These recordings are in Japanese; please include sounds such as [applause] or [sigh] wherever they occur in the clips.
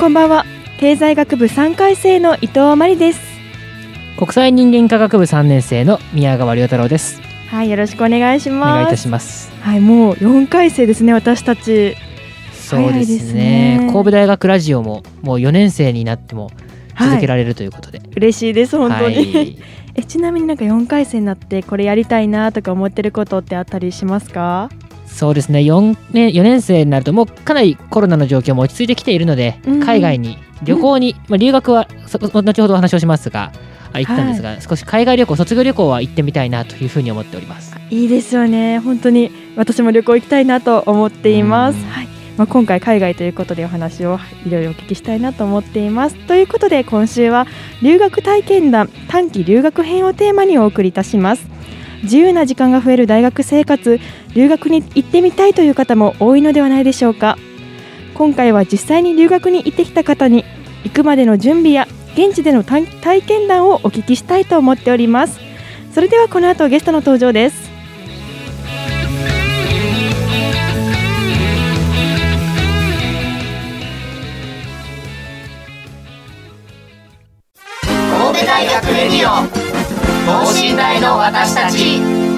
こんばんは。経済学部3回生の伊藤真理です。国際人間科学部3年生の宮川亮太郎です。はいよろしくお願いしおます。願いいたします。はいもう4回生ですね私たち。そうですすね。ね神戸大学ラジオももう4年生になっても続けられるということで、嬉しいです本当に、はい。[laughs] えちなみになんか4回生になってこれやりたいなとか思ってることってあったりしますか？そうですね。4, 年4年生になるともうかなりコロナの状況も落ち着いてきているので、うん海外に旅行に、まあ、留学はそ後ほどお話をしますがあ行ったんですが、少し海外旅行卒業旅行は行ってみたいなというふうに思っております。いいですよね。本当に私も旅行行きたいなと思っています、うん。はい。まあ、今回海外ということでお話をいろいろお聞きしたいなと思っています。ということで今週は留学体験談短期留学編をテーマにお送りいたします自由な時間が増える大学生活留学に行ってみたいという方も多いのではないでしょうか。今回は実際に留学に行ってきた方に行くまでの準備や現地での体験談をお聞きしたいと思っております。それではこの後ゲストの登場です。神戸大学レディオ。代の私たち。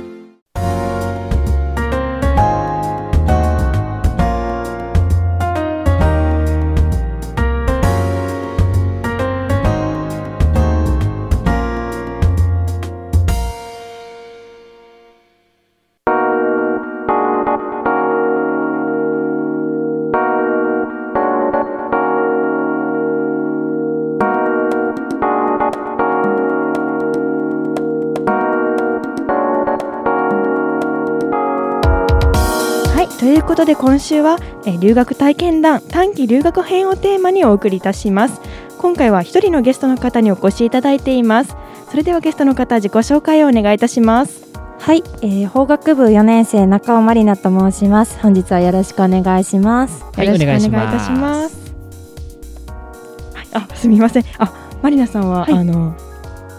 ということで今週は、えー留学体験談短期留学編をテーマにお送りいたします。今回は一人のゲストの方にお越しいただいています。それではゲストの方自己紹介をお願いいたします。はい、えー、法学部4年生中尾まりなと申します。本日はよろしくお願いします。はいよろしくお願いいたしまます。はい、あすみません。あマリナさんは、はい。あの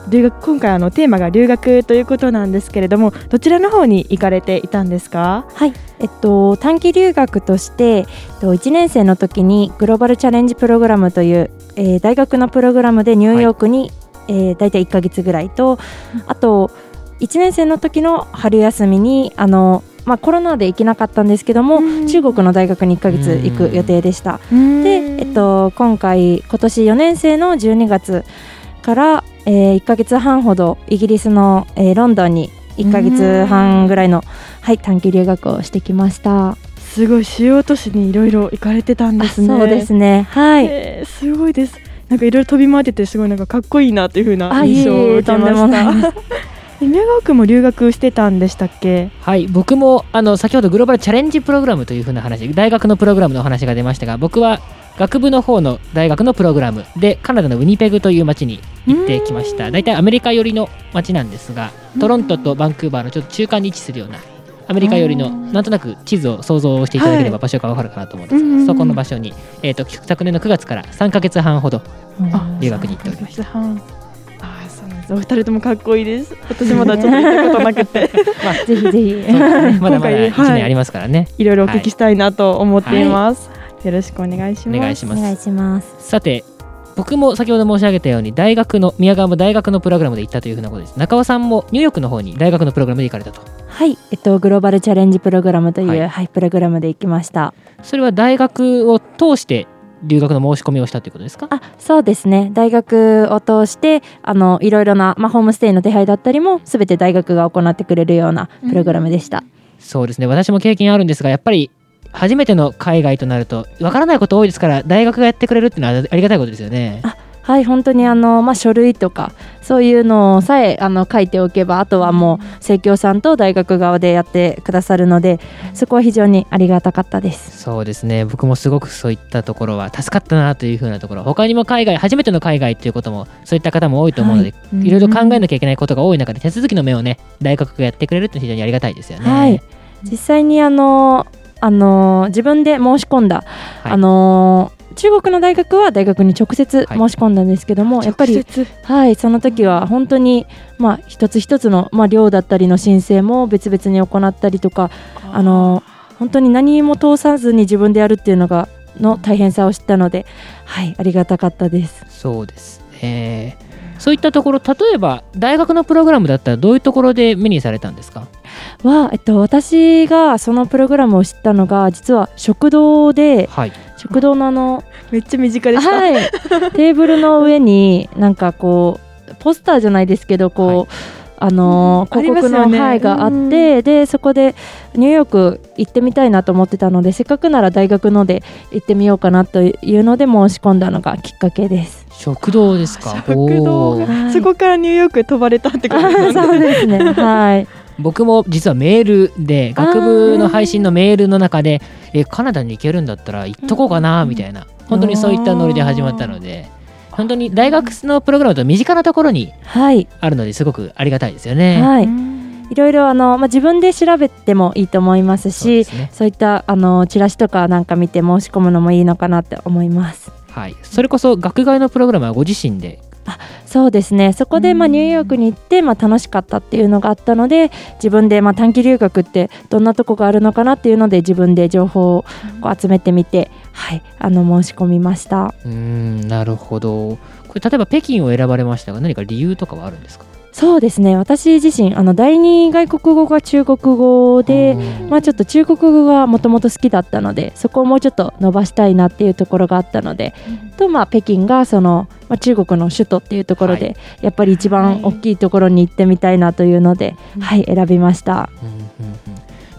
留学今回あのテーマが留学ということなんですけれどもどちらの方に行かれていたんですか？はい、えっと短期留学として、えっと1年生の時にグローバルチャレンジプログラムという、えー大学のプログラムでニューヨークに、えー、大体1ヶ月ぐらいと、あと1年生の時の春休みにあのまあコロナで行けなかったんですけども、うん。中国の大学に1ヶ月行く予定でした。で、でえっと、今回今年4年生の12月から、えー、1ヶ月半ほどイギリスの、えーロンドンに1ヶ月半ぐらいの、はい、短期留学をしてきました。すごい主要都市にいろいろ行かれてたんですねあそうですね。はい。えーすごいです。なんかいろいろ飛び回っててすごいなんかかっこいいなっていう風なあいえいえ印象を受けまとんでもした。え宮川君も留学してたんでしたっけ？はい僕もあの先ほどグローバルチャレンジプログラムというふうな話大学のプログラムのお話が出ましたが僕は学部の方の大学のプログラムでカナダのウィニペグという町に行ってきました。大体アメリカ寄りの町なんですがトロントとバンクーバーのちょっと中間に位置するようなアメリカ寄りのなんとなく地図を想像していただければ場所がわかるかなと思うんですが、うんうんうん。そこの場所に、えー、と昨年の9月から3ヶ月半ほどあ留学に行っておりましたあーそうなんです。お二人ともかっこいいです。私まだちょっと行ったことなくて、[laughs] [laughs] ぜひぜひ。そうですね。まだまだ今回1はい。年ありますからね、いろいろお聞きしたいなと思っています。よろしくお願いします。お願いします。お願いします。さて僕も先ほど申し上げたように大学の宮川も大学のプログラムで行ったというふうなことです。中尾さんもニューヨークの方に大学のプログラムで行かれたと。はい、えっとグローバルチャレンジプログラムという、ははいい、プログラムで行きました。それは大学を通して留学の申し込みをしたということですか？あそうですね。大学を通してあのいろいろな、まあ、ホームステイの手配だったりもすべて大学が行ってくれるようなプログラムでした、そうですね。私も経験あるんですがやっぱり初めての海外となるとわからないこと多いですから大学がやってくれるっていうのはありがたいことですよね。はい本当にあの、まあ、書類とかそういうのさえあの書いておけばあとはもう生協さんと大学側でやってくださるのでそこは非常にありがたかったです。そうですね僕もすごくそういったところは助かったなというふうなところ他にも海外初めての海外ということもそういった方も多いと思うので、はいい、ろいろ考えなきゃいけないことが多い中で手続きの面をね大学がやってくれるって非常にありがたいですよね。はい、実際にあのあの自分で申し込んだ、はい。あの中国の大学は大学に直接申し込んだんですけども、やっぱりはいその時は本当にまあ一つ一つのまあ寮だったりの申請も別々に行ったりとかあの本当に何も通さずに自分でやるっていうのがの大変さを知ったのではいありがたかったです。そうですね。そういったところ例えば大学のプログラムだったらどういうところで目にされたんですか？は、えっと、私がそのプログラムを知ったのが実は食堂ではい。食堂のあのめっちゃ身近でした。はい、テーブルの上になんかこうポスターじゃないですけどこう、はいあのーうん広告の、ねはいがあって、うんでそこでニューヨーク行ってみたいなと思ってたのでせっかくなら大学ので行ってみようかなというので申し込んだのがきっかけです。食堂ですか？食堂そこからニューヨーク飛ばれたってことですよそうね。ですね。はい。僕も実はメールで学部の配信のメールの中でえカナダに行けるんだったら行っとこうかなみたいな本当にそういったノリで始まったので本当に大学のプログラムと身近なところにはい。あるのですごくありがたいですよね。はい。うんいろいろあのまあ自分で調べてもいいと思いますし、そうねそういったあのチラシとかなんか見て申し込むのもいいのかなって思います。はい、それこそ学外のプログラムはご自身でそうですね。そこでまあうん。ニューヨークに行ってまあ楽しかったっていうのがあったので自分でまあ短期留学ってどんなとこがあるのかなっていうので自分で情報をこう集めてみて、はい、あの申し込みました。うーんなるほど。これ例えば北京を選ばれましたが何か理由とかはあるんですか？そうですね。私自身あの第二外国語が中国語で、うん。まあ、ちょっと中国語がもともと好きだったのでそこをもうちょっと伸ばしたいなっていうところがあったので、とまあ北京がその、まあ、中国の首都っていうところで、はやっぱり一番大きいところに行ってみたいなというので、はい選びました。うんうんうん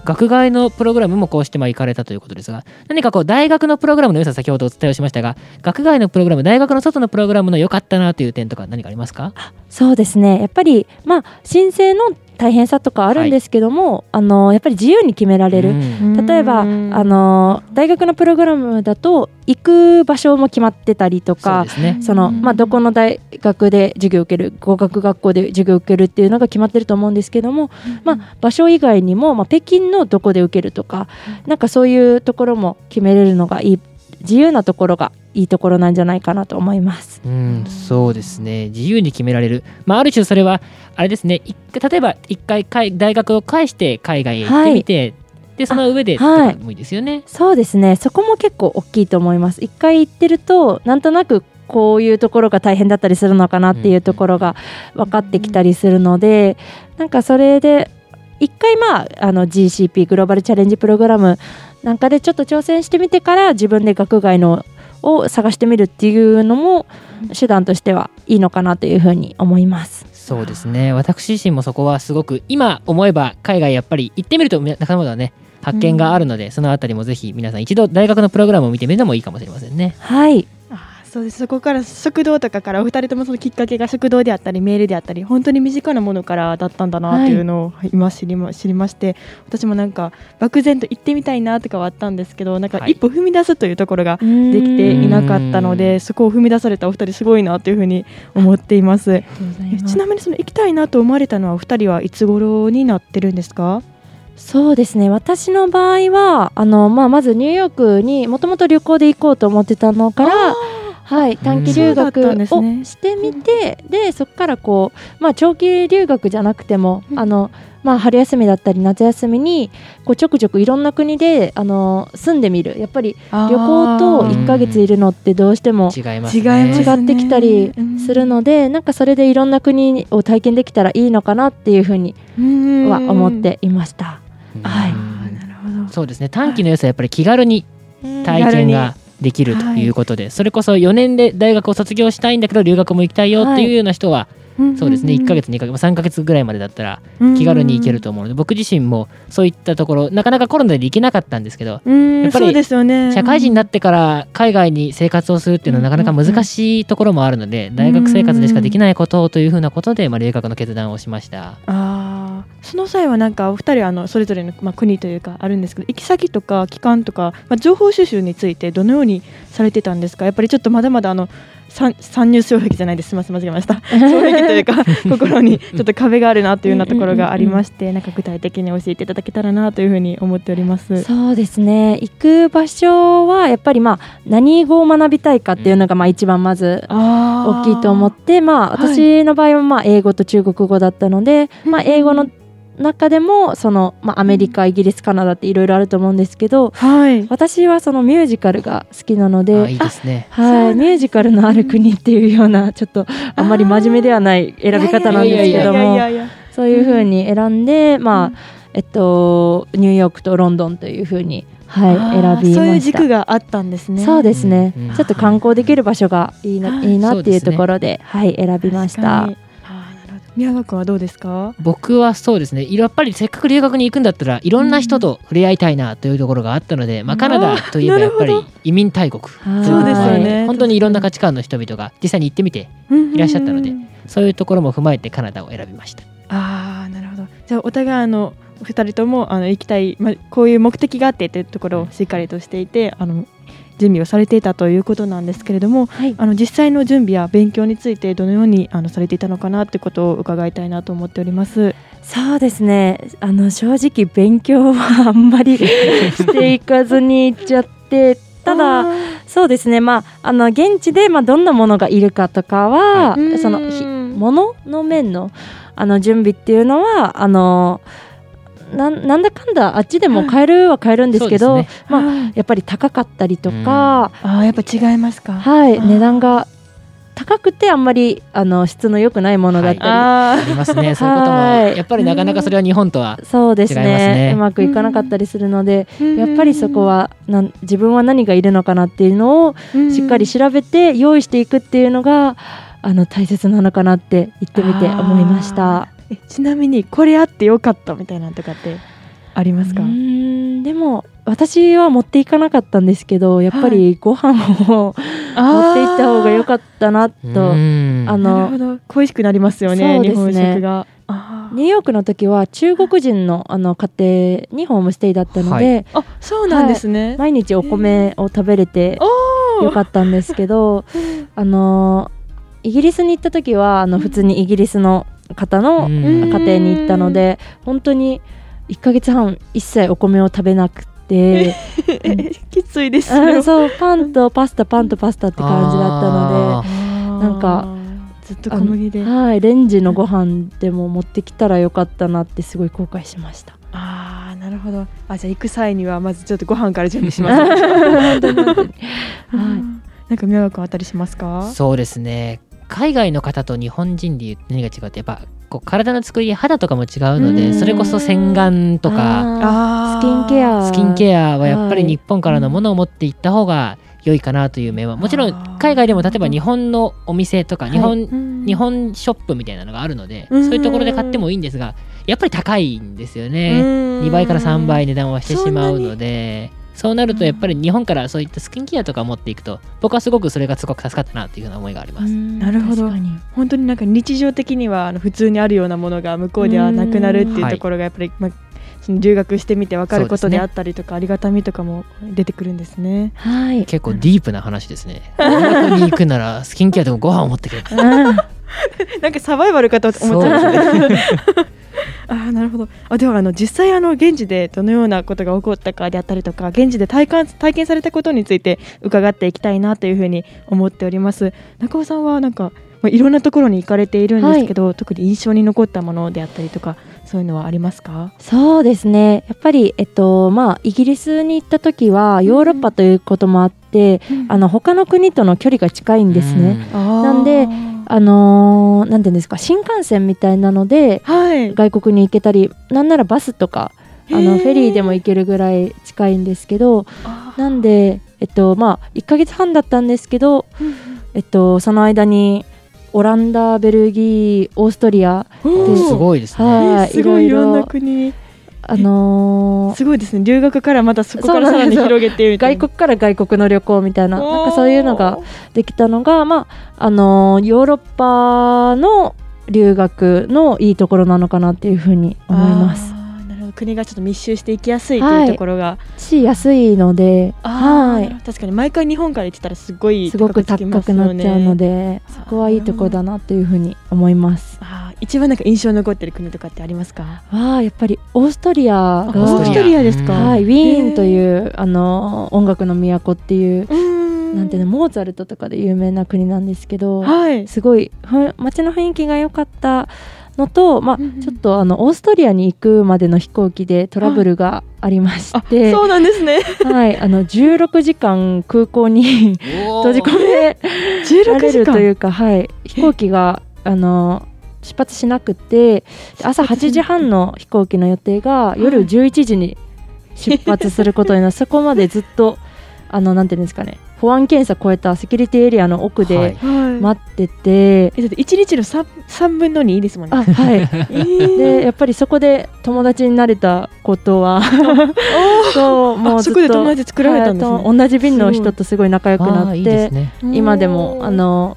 学外のプログラムもこうしてまあ行かれたということですが何かこう大学のプログラムの良さ先ほどお伝えをしましたが学外のプログラム大学の外のプログラムの良かったなという点とか何かありますか？そうですね。やっぱりまあ申請の大変さとかあるんですけども、あのやっぱり自由に決められる、うん。例えばあの大学のプログラムだと行く場所も決まってたりとかそのまあ、どこの大学で授業を受ける語学学校で授業を受けるっていうのが決まってると思うんですけども、まあ、場所以外にも、まあ、北京のどこで受けるとかなんかそういうところも決めれるのがいい自由なところがいいところなんじゃないかなと思います。うん、そうですね。自由に決められる、まあ、ある種それはあれですね。例えば一回海大学を介して海外へ行ってみて、でその上でとはい。かもいいですよね。そうですね。そこも結構大きいと思います。一回行ってるとなんとなくこういうところが大変だったりするのかなっていうところが分かってきたりするのでなんかそれで一回まああの GCP グローバルチャレンジプログラムなんかでちょっと挑戦してみてから自分で学外のを探してみるっていうのも手段としてはいいのかなというふうに思います。そうですね。私自身もそこはすごく今思えば海外やっぱり行ってみると仲間だね。発見があるので、そのあたりもぜひ皆さん一度大学のプログラムを見てみるのもいいかもしれませんね。はいそうです。そこから食堂とかからお二人ともそのきっかけが食堂であったりメールであったり本当に身近なものからだったんだなっていうのを今知りま知りまして私もなんか漠然と行ってみたいなとかはあったんですけどなんかはい。一歩踏み出すというところがでできていなかったのうん。でそこを踏み出されたお二人すごいなというふうに思っています。えちなみにその行きたいなと思われたのはお二人はいつ頃になってるんですか？そうですね。私の場合はあの、まあ、まずニューヨークにもともと旅行で行こうと思ってたのから、はい、短期留学をねしてみて、でそこからこう、まあ、長期留学じゃなくても、あのまあ、春休みだったり夏休みにこうちょくちょくいろんな国であの住んでみる。やっぱり旅行と1ヶ月いるのってどうしても違います違いね。ます違ってきたりするので、なんかそれでいろんな国を体験できたらいいのかなっていうふうには思っていました。はい。うんなるほど。そうですね。短期の良さはやっぱり気軽に。体験ができるということで、それこそ4年で大学を卒業したいんだけど留学も行きたいよってい。うような人は、そうですね1ヶ月2ヶ月3ヶ月ぐらいまでだったら気軽に行けると思うので僕自身もそういったところなかなかコロナで行けなかったんですけどうんやっぱりそうですよね。社会人になってから海外に生活をするっていうのはなかなか難しいところもあるので大学生活でしかできないことをというふうなことでまあ留学の決断をしました。あーその際はなんかお二人はあのそれぞれの、まあ、国というかあるんですけど行き先とか期間とか、まあ、情報収集についてどのようにされてたんですか？やっぱりちょっとまだまだあの参参入障壁じゃないです。すみません間違えました。[laughs] 障壁というか心にちょっと壁があるなというようなところがありましてなんか具体的に教えていただけたらなというふうに思っております。そうですね。行く場所はやっぱりまあ何語を学びたいかっていうのがまあ一番まずあ大きいと思ってまあはい私の場合はまあ英語と中国語だったので、まあ、英語の中でもその、まあ、アメリカイギリスカナダっていろいろあると思うんですけどはい。私はそのミュージカルが好きなのであいいですね。はい、ミュージカルのある国っていうようなちょっとあんまり真面目ではない選び方なんですけどもそういうふうに選んで、まあえっとニューヨークとロンドンというふうに、はい、選びそういう軸。があったんですね。そうですね、うん。うんちょっと観光できる場所がいいな,、はいい、いなっていうところではい選びました宮川君はどうですか？僕はそうですね。やっぱりせっかく留学に行くんだったらいろんな人と触れ合いたいなというところがあったので、まあ、カナダといえばやっぱり移民大国。はい。そうですよはいね。本当にいろんな価値観の人々が実際に行ってみていらっしゃったのでうんそういうところも踏まえてカナダを選びました。ああなるほど。じゃあお互いあの二人ともあの行きたいまあこういう目的があってというところをしっかりとしていてあの準備をされていたということなんですけれども、はい。あの実際の準備や勉強についてどのようにあのされていたのかなということを伺いたいなと思っております。そうですね。あの正直勉強はあんまり [laughs] していかずに行っちゃってただそうですね。まああの現地でまあどんなものがいるかとかは、はいそのうんひ物の面のあの準備っていうのはあのなんだかんだあっちでも買えるは買えるんですけど、ね。まあはい。やっぱり高かったりとか、あーやっぱ違いますか？はい。値段が高くてあんまりあの質の良くないものだったり、あありますね。[laughs] そういうことも。はい。やっぱりなかなかそれは日本とはそうです違いますね。ねうまくいかなかったりするので、ーやっぱりそこはなん自分は何がいるのかなっていうのをしっかり調べて用意していくっていうのがあの大切なのかなって言ってみて思いました。ちなみにこれあってよかったみたいなのとかってありますか？うーんでも私は持っていかなかったんですけどやっぱりご飯を持っていった方が良かったなと、うん。あのど。恋しくなりますよねね。日本食が。ニューヨークの時は中国人のあの家庭にホームステイだったので、あそうなんですね、毎日お米を食べれておよかったんですけどあのイギリスに行った時はあの普通にイギリスの方のうん。家庭に行ったので本当に1ヶ月半一切お米を食べなくてえ [laughs] きついですあよそうパンとパスタパンとパスタって感じだったのあでなんかずっと小麦で。あはいレンジのご飯でも持ってきたらよかったなってすごい後悔しました。ああなるほど。あじゃあ行く際にはまずちょっとご飯から準備します [laughs] はい。なんか宮川君あたりしますか？そうですね海外の方と日本人で何が違うってやっぱこう体の作り肌とかも違うのうん。でそれこそ洗顔とかああー。スキンケア。スキンケアはやっぱりはい。日本からのものを持っていった方が良いかなという面はもちろん海外でも例えば日本のお店とか日本、うん。日本ショップみたいなのがあるので、うん。そういうところで買ってもいいんですがやっぱり高いんですようね、ん。2倍から3倍値段はしてしまうのでそうなるとやっぱり日本からそういったスキンケアとか持っていくと僕はすごくそれがすごく助かったなというような思いがあります。なるほど本当になんか日常的にはあの普通にあるようなものが向こうではなくなるっていうところがやっぱり、まあ、その留学してみて分かることであったりとか、ありがたみとかも出てくるんですね。はい結構ディープな話ですね。[laughs] 留学に行くならスキンケアでもご飯を持ってくれ。う [laughs] んなんかサバイバルかと思っちゃいましたね。[laughs] あーなるほど。あではあの実際あの現地でどのようなことが起こったかであったりとか現地で体感体験されたことについて伺っていきたいなというふうに思っております。中尾さんはなんか、まあ、いろんなところに行かれているんですけど、特に印象に残ったものであったりとかそういうのはありますか？そうですね。やっぱり、えっとまあ、イギリスに行った時はヨーロッパということもあって、あの他の国との距離が近いんですね。うんなんであのーなんていうんですか新幹線みたいなのではい。外国に行けたりなんならバスとかあのフェリーでも行けるぐらい近いんですけどなんで、えっとまあ、1ヶ月半だったんですけど、えっと、その間にオランダベルギーオーストリアすごいですね。はいえすごいいいろいろろんな国。にあのーすごいですね。留学からまたそこからさらに広げてみたいな。外国から外国の旅行みたいななんかそういうのができたのが、まああのーヨーロッパの留学のいいところなのかなっていうふうに思います。なるほど。国がちょっと密集していきやすいとはいいうところが、し安いので、はい、確かに毎回日本から行ってたらすごいすごく高くなっちゃうのでそこはいいところだなっていうふうに思います。あー一番なんか印象に残ってる国とかってありますか？わあやっぱりオーストリアあオがーストリアですか、はい、ウィーンというあの音楽の都っていうなんていうのモーツァルトとかで有名な国なんですけど、はい。すごいふ街の雰囲気が良かったのと、まあ、うんうん。ちょっとあのオーストリアに行くまでの飛行機でトラブルがありましあて、そうなんですね。はい、あの16時間空港に閉じ込めら16れるというか、はい、飛行機があの出発しなくて朝8時半の飛行機の予定が [laughs] 夜11時に出発することになる、[laughs] そこまでずっとあのなんていうんですかね保安検査超えたセキュリティエリアの奥ではい。はい。待ってて、えだって1日の 3, 3分の2ですもんね。あはい。[laughs] えー。でやっぱりそこで友達になれたことはそうもうずっと友達作られたんですね。はいと同じ便の人とすごい仲良くなってすね。今でもあの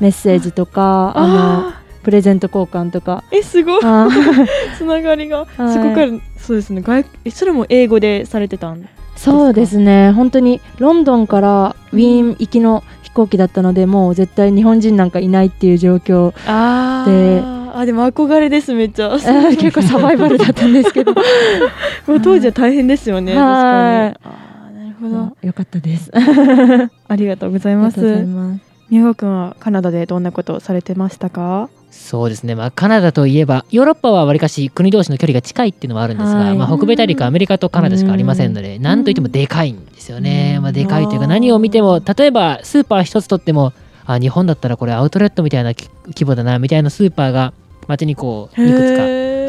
メッセージとかあのあプレゼント交換とか。ーえすごい。[laughs] つながりが、[laughs] はい。そこからそうですね。外えそれも英語でされてたんそうですね。本当にロンドンからウィーン行きの飛行機だったのでもう絶対日本人なんかいないっていう状況あで。あでも憧れですめっちゃ。[laughs] 結構サバイバルだったんですけど。もう当時は大変ですよね確かに。なるほど。よかったです。ありがとうございます。ます。宮川君はカナダでどんなことをされてましたか？そうですね、まあ、カナダといえばヨーロッパはわりかし国同士の距離が近いっていうのはあるんですが、はい。まあ、北米大陸はアメリカとカナダしかありませんので何といってもでかいんですよね、まあ、でかいというか何を見ても例えばスーパー一つとってもあ日本だったらこれアウトレットみたいなき規模だなみたいなスーパーが街にこういくつか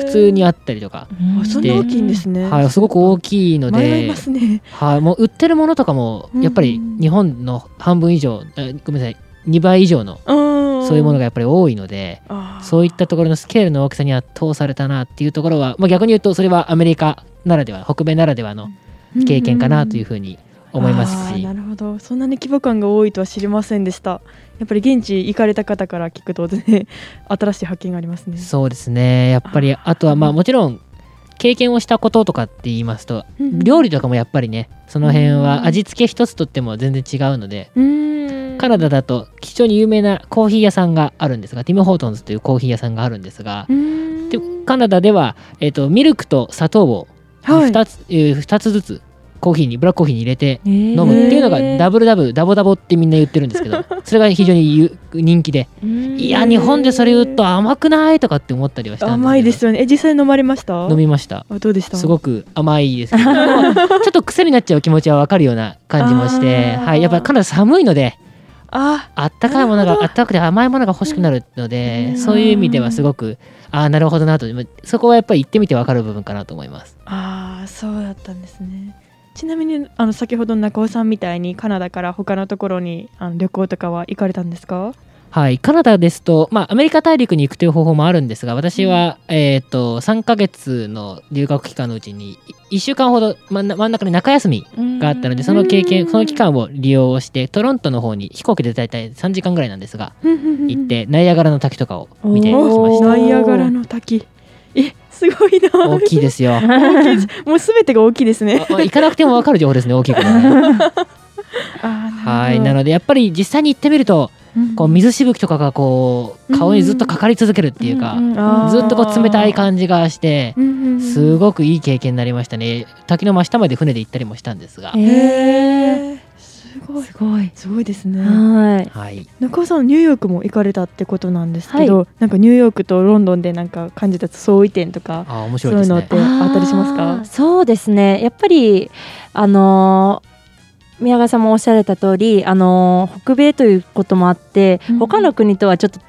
普通にあったりとか、あそんな大きいんですね。はい、すごく大きいので迷いま、すね。はい、もう売ってるものとかもやっぱり日本の半分以上あごめんなさい2倍以上のそそういうものがやっぱり多いので、そういったところのスケールの大きさに圧倒されたなっていうところは、まあ、逆に言うとそれはアメリカならでは北米ならではの経験かなというふうに思いますし、なるほど。そんなに規模感が多いとは知りませんでした。やっぱり現地行かれた方から聞くとね [laughs] 新しい発見がありますね。そうですね。やっぱりあとはまあもちろん経験をしたこととかって言いますと料理とかもやっぱりねその辺は味付け一つとっても全然違うのでうんカナダだと非常に有名なコーヒー屋さんがあるんですがティム・ホートンズというコーヒー屋さんがあるんですがうん。でカナダでは、えー、とミルクと砂糖をはい2つ,、えー2つずつコーヒーにブラックコーヒーに入れて飲飲むっていうのがダブルダブダボダボってみんな言ってるんですけど [laughs] それが非常にゆ人気でいや日本でそれ言うと甘くないとかって思ったりはしたんです甘いですよね。え実際飲まれました？飲みました。あどうでした？すごく甘いですけど [laughs] ちょっと癖になっちゃう気持ちは分かるような感じもして、はい、やっぱりかなり寒いのでああったかいものがあったかくて甘いものが欲しくなるので、うん。そういう意味ではすごくああなるほどなと。そこはやっぱり行ってみて分かる部分かなと思います。あーそうだったんですね。ちなみにあの先ほどの中尾さんみたいにカナダから他のところにあの旅行とかは行かれたんですか？はい、カナダですと、まあ、アメリカ大陸に行くという方法もあるんですが私は、えー、と3ヶ月の留学期間のうちに1週間ほど真ん真ん中に中休みがあったのでその経験その期間を利用してトロントの方に飛行機で大体3時間ぐらいなんですが行ってナイアガラの滝とかを見てきました。ナイアガラの滝。えすごいな。大きいですよ。[laughs] もうすべてが大きいですね。あ行かなくても分かる情報ですね大きいこね。あ [laughs] はいなのでやっぱり実際に行ってみるとこう水しぶきとかがこう顔にずっとかかり続けるっていうか、あー。ずっとこう冷たい感じがしてうんすごくいい経験になりましたね。滝の真下まで船で行ったりもしたんですが、すごいすごい。すごいですね。はい。はい、中尾さんニューヨークも行かれたってことなんですけど、なんかニューヨークとロンドンでなんか感じた相違点とかあ面そう白いですね。いうのってあったりしますあかーそうですね。やっぱりあのー宮川さんもおっしゃられた通りあのー北米ということもあって、うん。他の国とはちょっと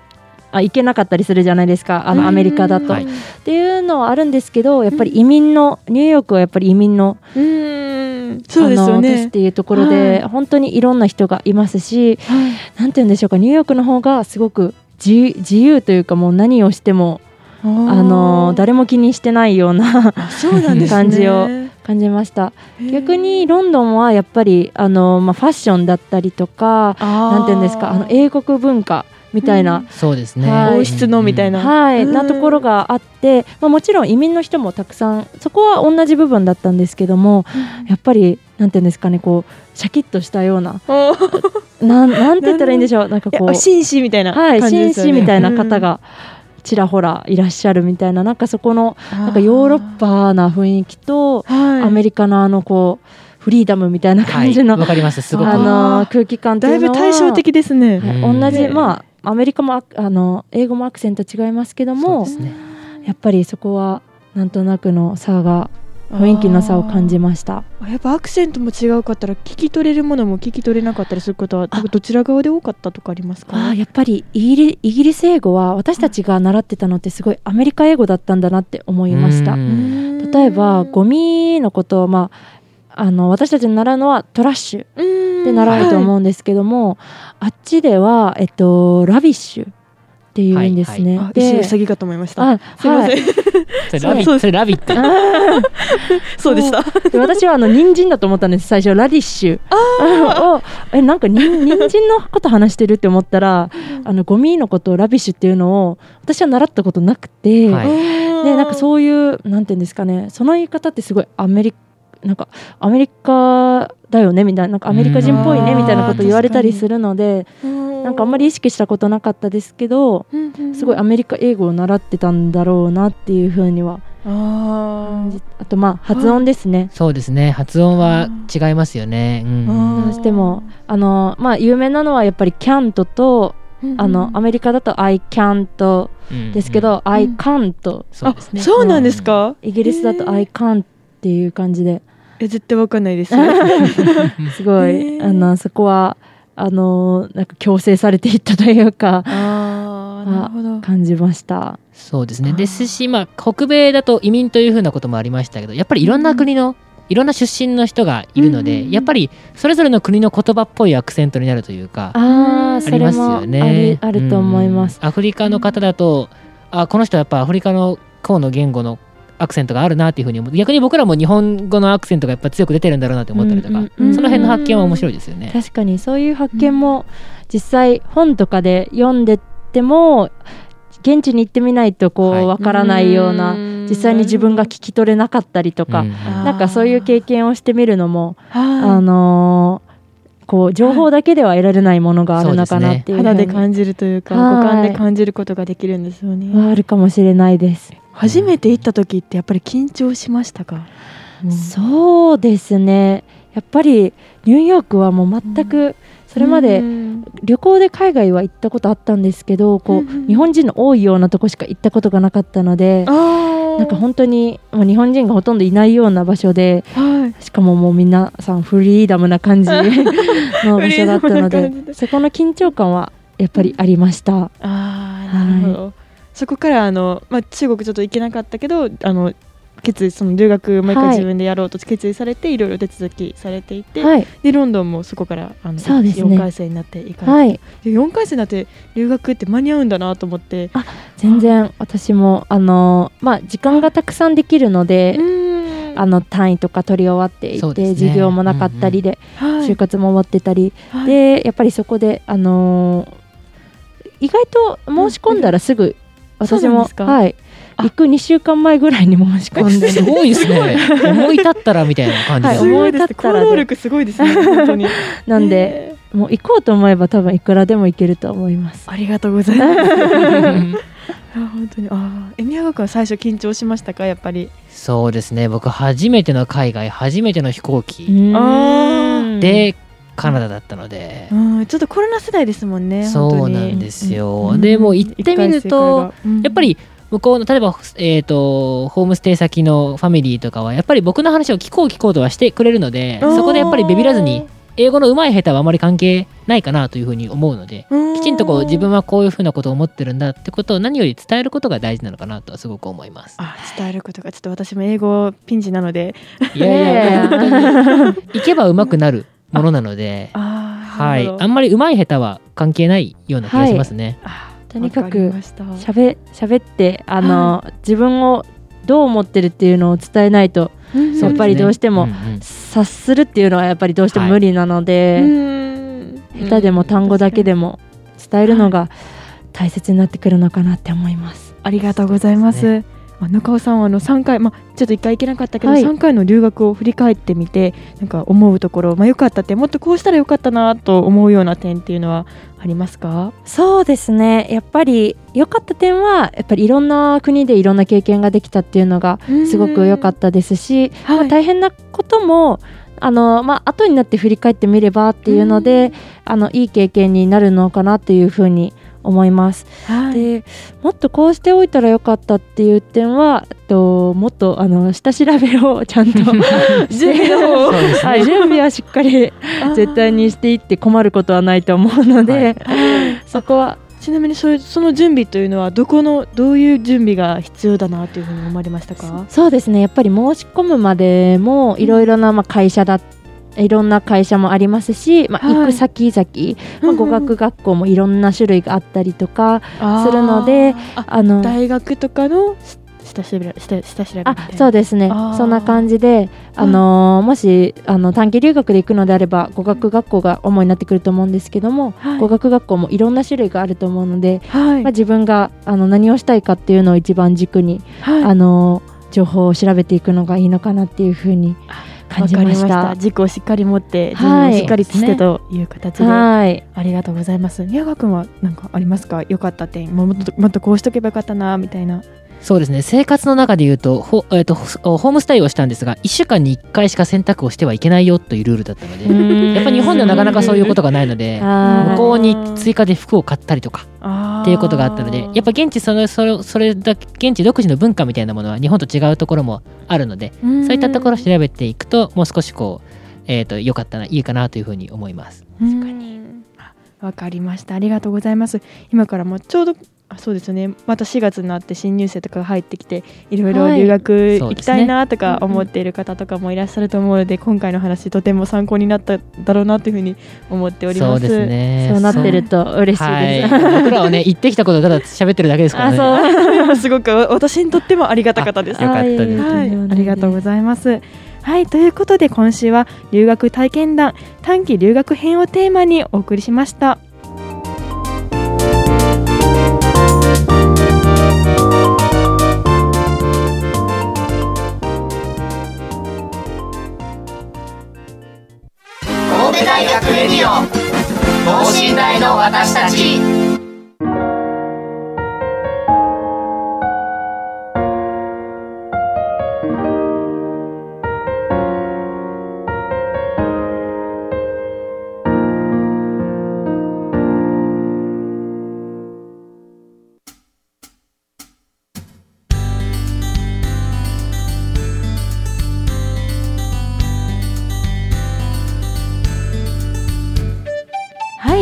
あ行けなかったりするじゃないですか。あのアメリカだと、はい。っていうのはあるんですけどやっぱり移民のニューヨークはやっぱり移民のうん。そうですよあの都市っねていうところで、はい。本当にいろんな人がいますしなんて言うんでしょうかニューヨークの方がすごく自自由というかもう何をしてもああの誰も気にしてないようなそうなんですね。感じを感じました。逆にロンドンはやっぱりあの、まあ、ファッションだったりとかななんていうんですかあの英国文化みたいな、そうですね、はい。王室のみたいな、はい、うん。なところがあって、まあ、もちろん移民の人もたくさんそこは同じ部分だったんですけどもやっぱりなんていうんですかねこうシャキッとしたような [laughs] なんなんて言ったらいいんでしょう。なんかこう紳士みたいなはい紳感じですよね。士みたいな方がちらほらいらっしゃるみたいななんかそこのうんなんかヨーロッパな雰囲気とはい。アメリカのあのこうフリーダムみたいなはい感じの、わかります。すごく。あの空気感というのはだいぶ対照的ですね、同じねまあアメリカもああの英語もアクセント違いますけどもね。やっぱりそこはなんとなくの差が雰囲気の差を感じました。あやっぱアクセントも違うかったら聞き取れるものも聞き取れなかったりすることはあ。どちら側で多かったとかありますか？あーやっぱりイギリイギリス英語は私たちが習ってたのってすごいアメリカ英語だったんだなって思いました。うん。例えばゴミのことを、まあ、あの私たちに習うのはトラッシュで習うと思うんですけども、あっちでは、えっと、ラビッシュっていうんですね。あで一瞬ウサギかと思いました。あすいません、はい、[laughs] それ rabbit そう。それ rabbit [laughs] そうでした。で私はあの人参だと思ったんです最初 radish。[laughs] をえなんかに人参のこと話してるって思ったらあのゴミのことを rubbish っていうのを私は習ったことなくて、はい。でなんかそういうなんていうんですかねその言い方ってすごいアメリなんかアメリカだよねみたいななんかアメリカ人っぽいねうん。みたいなこと言われたりするのでなんかあんまり意識したことなかったですけどすごいアメリカ英語を習ってたんだろうなっていうふうにはああとまあ発音ですね。そうですね。発音は違いますよね、うんうん。どうしてもあのまあ有名なのはやっぱり can't とあのアメリカだと I can't うんですけど、I can't そうですね。あそうなんですか、イギリスだと I can't っていう感じで。え絶対わかんないです。[laughs] すごい、あのそこはあのなんか強制されていったというかあ感じました。そうですねですし、まあ、北米だと移民というふうなこともありましたけどやっぱりいろんな国の、いろんな出身の人がいるので、うんやっぱりそれぞれの国の言葉っぽいアクセントになるというかああ、りますよね。あると思います。うんアフリカの方だとあこの人はやっぱアフリカの方の言語のアクセントがあるなっていうふうに思って逆に僕らも日本語のアクセントがやっぱ強く出てるんだろうなって思ったりとか、うんうんうんその辺の発見は面白いですよね。確かにそういう発見も実際本とかで読んでっても現地に行ってみないとこはい。うわからないような、実際に自分が聞き取れなかったりとか、うんなんかそういう経験をしてみるのも、あはのーこう情報だけでは得られないものがあるのかなっていいうふうに肌で感じるというかはい。五感で感じることができるんですよね。はあるかもしれないです。初めて行った時ってやっぱり緊張しましたか、そうですね。やっぱりニューヨークはもう全くそれまでうん。旅行で海外は行ったことあったんですけどこううんうん。日本人の多いようなとこしか行ったことがなかったのでなんか本当にまあ日本人がほとんどいないような場所ではい。しかももう皆さんフリーダムな感じの [laughs] 場所だったのでそこの緊張感はやっぱりありました。なるほど、そこからあの、まあ、中国ちょっと行けなかったけどあの決意その留学もう一回はい。自分でやろうと決意されて、い、ろいろ手続きされていて、はい、でロンドンもそこからあのそうですね。4回生になっていかれて、はい、で4回生になって留学って間に合うんだなと思って。全然私もあのまあ時間がたくさんできるので、あの単位とか取り終わっていて、ね。授業もなかったりで、はい。就活も終わってたり、はい。でやっぱりそこであのー意外と申し込んだらすぐ、そう私もはい。あ。行く2週間前ぐらいに申し込んで、[laughs] すごいですね。[laughs] 思い立ったらみたいな感じはいですね。すごいです思い立ったらで。行動力すごいですね。本当に。[laughs] なんで、もう行こうと思えば多分いくらでも行けると思います。ありがとうございます。あ本当に。あーえ宮川君は最初緊張しましたか？やっぱり。そうですね。僕初めての海外、初めての飛行機。ー。でカナダだったので。う、ん。ちょっとコロナ世代ですもんねそうなんですよ。うん。でもう行ってみると、、うん。やっぱり向こうの例えば、えー、とホームステイ先のファミリーとかはやっぱり僕の話を聞こう聞こうとはしてくれるのでそこでやっぱりビビらずに英語の上手い下手はあまり関係ないかなというふうに思うのでうん。きちんとこう自分はこういうふうなことを思ってるんだってことを何より伝えることが大事なのかなとはすごく思います。あ伝えることがちょっと私も英語ピンチなので。いやいや行けば上手くなるものなので、あはい、あんまり上手い下手は関係ないような気がしますね。あとにかくました。しゃべ喋ってあの、自分をどう思ってるっていうのを伝えないとうんやっぱりどうしてもんん。察するっていうのはやっぱりどうしても無理なのうで、ん。下手でも単語だけでも伝えるのが大切になってくるのかなって思います。ありがとうございます。まあ、中尾さんはあの3回、まあ、ちょっと1回行けなかったけど、はい。3回の留学を振り返ってみてなんか思うところ、まあ、よかった点もっとこうしたらよかったなと思うような点っていうのはありますか？そうですね。やっぱり良かった点はやっぱりいろんな国でいろんな経験ができたっていうのがすごく良かったですし、まあ、大変なこともあの、まあ後になって振り返ってみればっていうので、あのいい経験になるのかなっていうふうに思います。はい。でもっとこうしておいたらよかったっていう点はともっとあの下調べをちゃんと [laughs] 準備を。ねはい、準備はしっかり絶対にしていって困ることはないと思うので、[laughs] そこは。ちなみにそその準備というのはどこのどういう準備が必要だなというふうに思われましたか？そうですね。やっぱり申し込むまでもいろいろなまあ会社だいろんな会社もありますし、まあ、はい。行く先々、まあ、語学学校もいろんな種類があったりとかするのであの大学とかの下調べ下下調べあな。そうですね。そんな感じで、あのーもしあの短期留学で行くのであれば語学学校が主になってくると思うんですけども、はい。語学学校もいろんな種類があると思うので、はい。まあ、自分があの何をしたいかっていうのを一番軸に、はい。あのー情報を調べていくのがいいのかなっていうふうに感じました。軸をしっかり持って自はい。分をしっかりつしてという形で、はい。ありがとうございます。宮川君は何かありますか？良かった点もっともっとこうしとけばよかったなみたいなそうですね。生活の中で言うとほ、えー、とホホームステイをしたんですが1週間に1回しか選択をしてはいけないよというルールだったのでやっぱり日本ではなかなかそういうことがないので向こうに追加で服を買ったりとかっっていうことがあったのでやっぱ現地そのそれそれだけ現地独自の文化みたいなものは日本と違うところもあるのでそういったところを調べていくともう少しこうえー、と良かったないいかなというふうに思います。確かに。わかりました。ありがとうございます。今からもうちょうどあそうですよね。また4月になって新入生とかが入ってきていろいろはい。留学行きたいなとか思っている方とかもいらっしゃると思うので、今回の話とても参考になっただろうなというふうに思っております。そうですね。そうなってると嬉しいです。はい、[laughs] 僕らはね言ってきたことをただ喋ってるだけですからあね。そ [laughs] うすごく私にとってもありがたかったです。あよかったです。はい、ありがとうごいざいます。はい、ということで今週は留学体験談短期留学編をテーマにお送りしました。神戸大学レディオ等身大の私たち。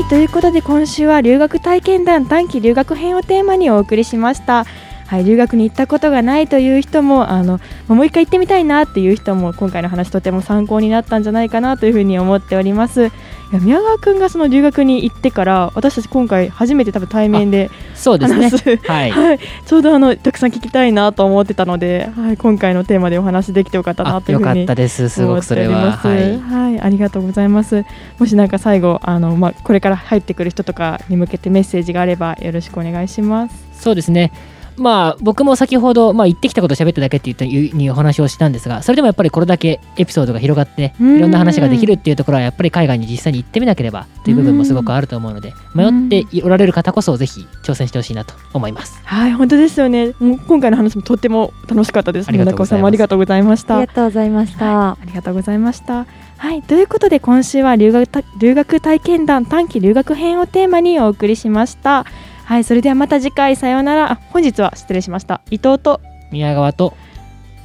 はい、ということで今週は留学体験談短期留学編をテーマにお送りしました。はい、留学に行ったことがないという人もあのもう一回行ってみたいなっていう人も今回の話とても参考になったんじゃないかなというふうに思っております。いや宮川君がその留学に行ってから私たち今回初めて多分対面でそうですね話す。はい。[laughs] はい、ちょうどあのたくさん聞きたいなと思ってたので、はい、今回のテーマでお話できてよかったなというふうにたです。すごくそれは。ははいい、ありがとうございます。もしなんか最後あのまあこれから入ってくる人とかに向けてメッセージがあればよろしくお願いします。そうですね。まあ僕も先ほど、まあ、言ってきたことを喋っただけって言ったいうにお話をしたんですがそれでもやっぱりこれだけエピソードが広がっていろんな話ができるっていうところはやっぱり海外に実際に行ってみなければという部分もすごくあると思うので迷っておられる方こそぜひ挑戦してほしいなと思います。はい、本当ですよね。もう今回の話もとっても楽しかったです。ありがとうございます中尾さんもありがとうございました。ありがとうございました。ありがとうございました。はい、ということで今週は留学た留学体験談短期留学編をテーマにお送りしました。はい、それではまた次回さようなら。あ本日は失礼しました。伊藤と宮川と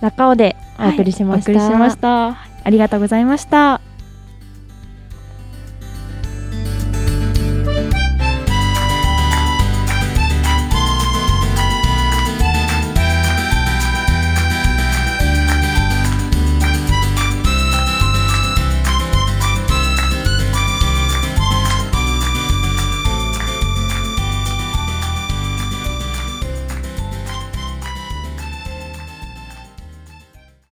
中尾でお送りしました。はいお送りしました。ありがとうございました。